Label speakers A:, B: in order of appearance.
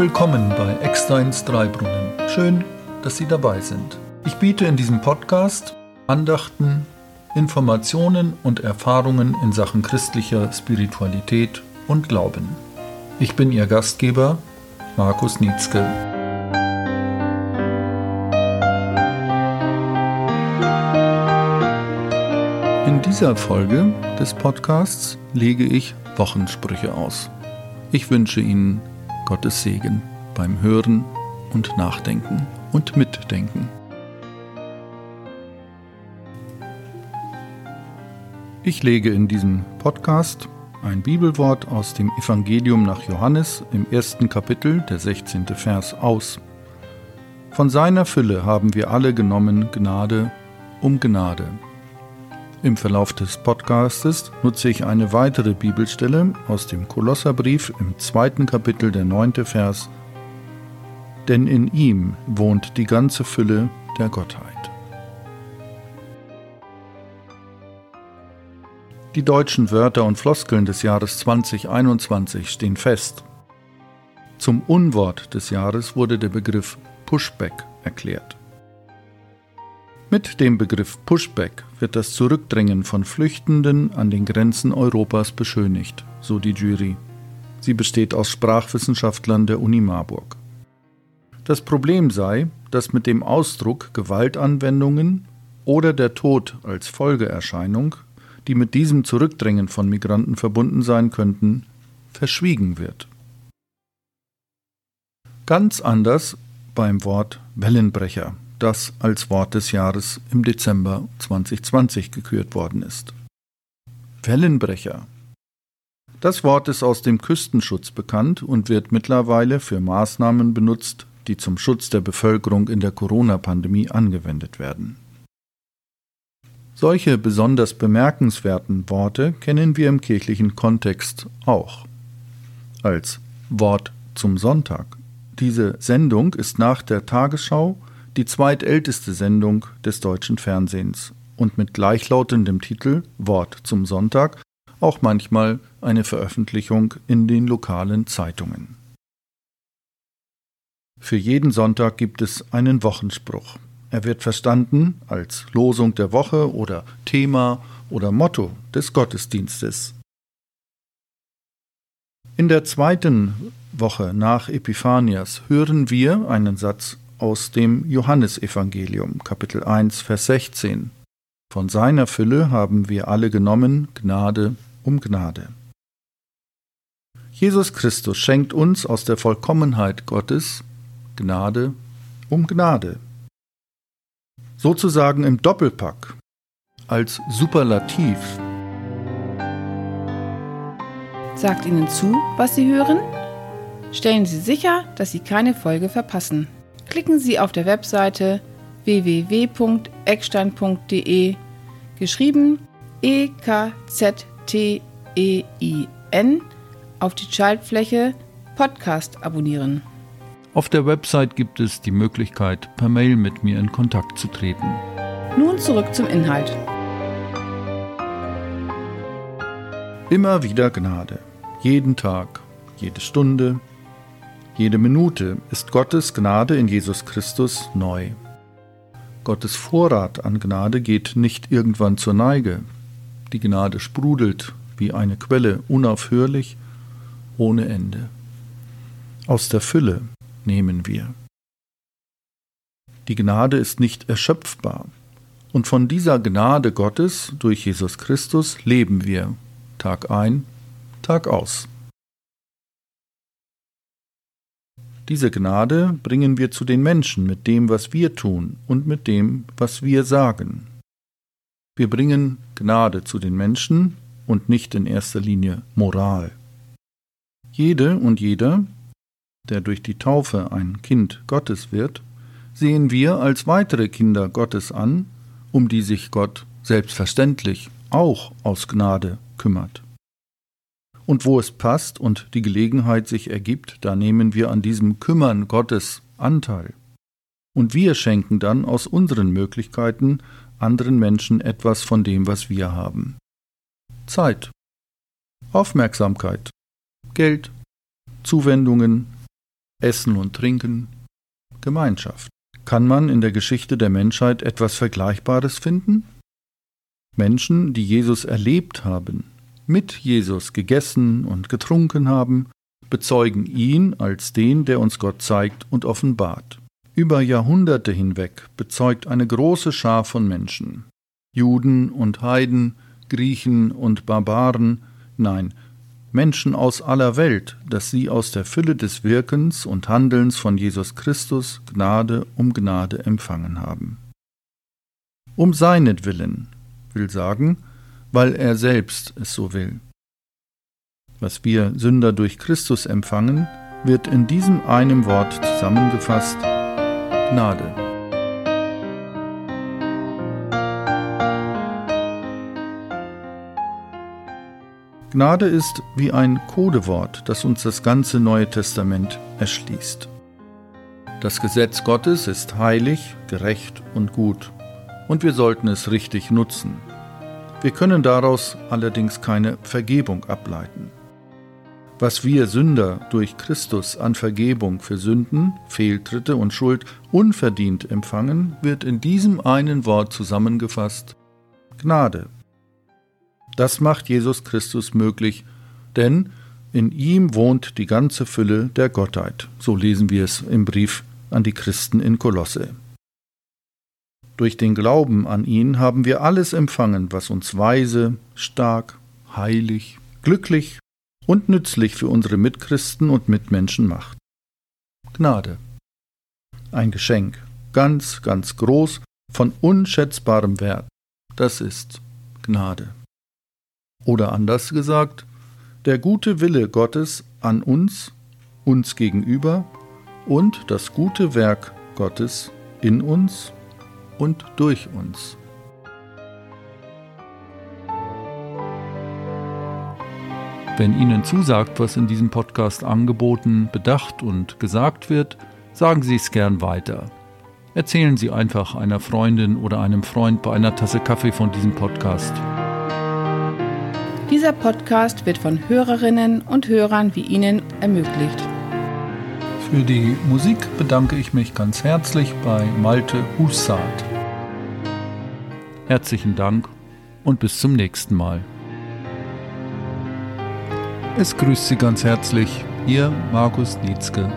A: Willkommen bei Ecksteins Dreibrunnen. Schön, dass Sie dabei sind. Ich biete in diesem Podcast Andachten, Informationen und Erfahrungen in Sachen christlicher Spiritualität und Glauben. Ich bin Ihr Gastgeber, Markus Nietzsche. In dieser Folge des Podcasts lege ich Wochensprüche aus. Ich wünsche Ihnen Gottes Segen beim Hören und Nachdenken und Mitdenken. Ich lege in diesem Podcast ein Bibelwort aus dem Evangelium nach Johannes im ersten Kapitel, der 16. Vers, aus. Von seiner Fülle haben wir alle genommen Gnade um Gnade. Im Verlauf des Podcastes nutze ich eine weitere Bibelstelle aus dem Kolosserbrief im zweiten Kapitel der neunte Vers. Denn in ihm wohnt die ganze Fülle der Gottheit. Die deutschen Wörter und Floskeln des Jahres 2021 stehen fest. Zum Unwort des Jahres wurde der Begriff Pushback erklärt. Mit dem Begriff Pushback wird das Zurückdrängen von Flüchtenden an den Grenzen Europas beschönigt, so die Jury. Sie besteht aus Sprachwissenschaftlern der Uni Marburg. Das Problem sei, dass mit dem Ausdruck Gewaltanwendungen oder der Tod als Folgeerscheinung, die mit diesem Zurückdrängen von Migranten verbunden sein könnten, verschwiegen wird. Ganz anders beim Wort Wellenbrecher das als Wort des Jahres im Dezember 2020 gekürt worden ist. Wellenbrecher. Das Wort ist aus dem Küstenschutz bekannt und wird mittlerweile für Maßnahmen benutzt, die zum Schutz der Bevölkerung in der Corona-Pandemie angewendet werden. Solche besonders bemerkenswerten Worte kennen wir im kirchlichen Kontext auch. Als Wort zum Sonntag. Diese Sendung ist nach der Tagesschau die zweitälteste Sendung des deutschen Fernsehens und mit gleichlautendem Titel Wort zum Sonntag auch manchmal eine Veröffentlichung in den lokalen Zeitungen. Für jeden Sonntag gibt es einen Wochenspruch. Er wird verstanden als Losung der Woche oder Thema oder Motto des Gottesdienstes. In der zweiten Woche nach Epiphanias hören wir einen Satz aus dem Johannesevangelium, Kapitel 1, Vers 16. Von seiner Fülle haben wir alle genommen, Gnade um Gnade. Jesus Christus schenkt uns aus der Vollkommenheit Gottes Gnade um Gnade. Sozusagen im Doppelpack, als Superlativ.
B: Sagt Ihnen zu, was Sie hören? Stellen Sie sicher, dass Sie keine Folge verpassen klicken Sie auf der Webseite www.eckstein.de geschrieben E K Z T E I N auf die Schaltfläche Podcast abonnieren.
A: Auf der Website gibt es die Möglichkeit, per Mail mit mir in Kontakt zu treten.
B: Nun zurück zum Inhalt.
A: Immer wieder Gnade. Jeden Tag, jede Stunde, jede Minute ist Gottes Gnade in Jesus Christus neu. Gottes Vorrat an Gnade geht nicht irgendwann zur Neige. Die Gnade sprudelt wie eine Quelle unaufhörlich, ohne Ende. Aus der Fülle nehmen wir. Die Gnade ist nicht erschöpfbar, und von dieser Gnade Gottes durch Jesus Christus leben wir Tag ein, Tag aus. Diese Gnade bringen wir zu den Menschen mit dem, was wir tun und mit dem, was wir sagen. Wir bringen Gnade zu den Menschen und nicht in erster Linie Moral. Jede und jeder, der durch die Taufe ein Kind Gottes wird, sehen wir als weitere Kinder Gottes an, um die sich Gott selbstverständlich auch aus Gnade kümmert. Und wo es passt und die Gelegenheit sich ergibt, da nehmen wir an diesem Kümmern Gottes Anteil. Und wir schenken dann aus unseren Möglichkeiten anderen Menschen etwas von dem, was wir haben. Zeit, Aufmerksamkeit, Geld, Zuwendungen, Essen und Trinken, Gemeinschaft. Kann man in der Geschichte der Menschheit etwas Vergleichbares finden? Menschen, die Jesus erlebt haben, mit Jesus gegessen und getrunken haben, bezeugen ihn als den, der uns Gott zeigt und offenbart. Über Jahrhunderte hinweg bezeugt eine große Schar von Menschen, Juden und Heiden, Griechen und Barbaren, nein, Menschen aus aller Welt, dass sie aus der Fülle des Wirkens und Handelns von Jesus Christus Gnade um Gnade empfangen haben. Um seinetwillen, will sagen, weil er selbst es so will. Was wir Sünder durch Christus empfangen, wird in diesem einem Wort zusammengefasst Gnade. Gnade ist wie ein Codewort, das uns das ganze Neue Testament erschließt. Das Gesetz Gottes ist heilig, gerecht und gut, und wir sollten es richtig nutzen. Wir können daraus allerdings keine Vergebung ableiten. Was wir Sünder durch Christus an Vergebung für Sünden, Fehltritte und Schuld unverdient empfangen, wird in diesem einen Wort zusammengefasst Gnade. Das macht Jesus Christus möglich, denn in ihm wohnt die ganze Fülle der Gottheit. So lesen wir es im Brief an die Christen in Kolosse. Durch den Glauben an ihn haben wir alles empfangen, was uns weise, stark, heilig, glücklich und nützlich für unsere Mitchristen und Mitmenschen macht. Gnade. Ein Geschenk, ganz, ganz groß, von unschätzbarem Wert. Das ist Gnade. Oder anders gesagt, der gute Wille Gottes an uns, uns gegenüber und das gute Werk Gottes in uns und durch uns. Wenn Ihnen zusagt, was in diesem Podcast angeboten, bedacht und gesagt wird, sagen Sie es gern weiter. Erzählen Sie einfach einer Freundin oder einem Freund bei einer Tasse Kaffee von diesem Podcast.
B: Dieser Podcast wird von Hörerinnen und Hörern wie Ihnen ermöglicht.
A: Für die Musik bedanke ich mich ganz herzlich bei Malte Hussard. Herzlichen Dank und bis zum nächsten Mal. Es grüßt Sie ganz herzlich, Ihr Markus Nietzke.